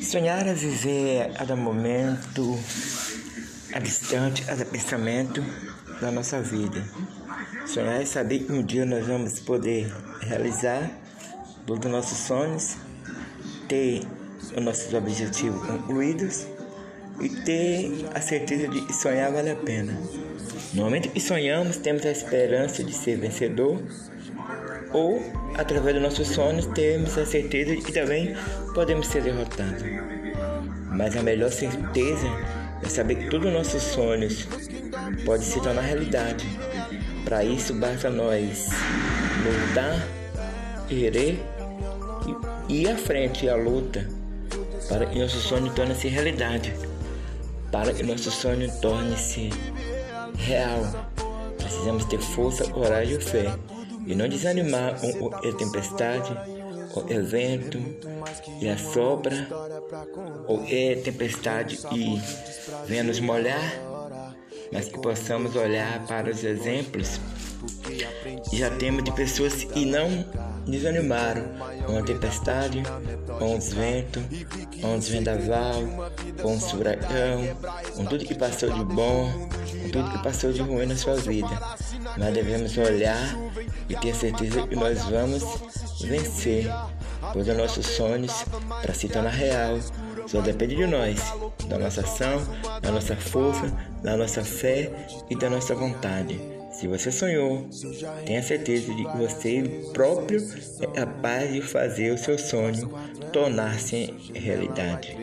Sonhar é viver a cada momento, a distante, a cada pensamento da nossa vida. Sonhar é saber que um dia nós vamos poder realizar todos os nossos sonhos, ter os nossos objetivos concluídos e ter a certeza de que sonhar vale a pena. No momento que sonhamos, temos a esperança de ser vencedor ou, através dos nossos sonhos, temos a certeza de que também podemos ser derrotados. Mas a melhor certeza é saber que todos os nossos sonhos podem se tornar realidade. Para isso, basta nós lutar, querer e ir à frente à luta para que nosso sonho torne-se realidade, para que nosso sonho torne-se real. Precisamos ter força, coragem e fé e não desanimar com a tempestade, o evento e a sobra, ou é tempestade e venha nos molhar, mas que possamos olhar para os exemplos. Já temos de pessoas que não desanimaram com a tempestade, com ventos, com os vendaval, com o furacão, com tudo que passou de bom, com tudo que passou de ruim na sua vida. Mas devemos olhar e ter certeza que nós vamos vencer, pois os nossos sonhos, para se tornar real, só depende de nós, da nossa ação, da nossa força, da nossa fé e da nossa vontade. Se você sonhou, tenha certeza de que você próprio é capaz de fazer o seu sonho tornar-se realidade.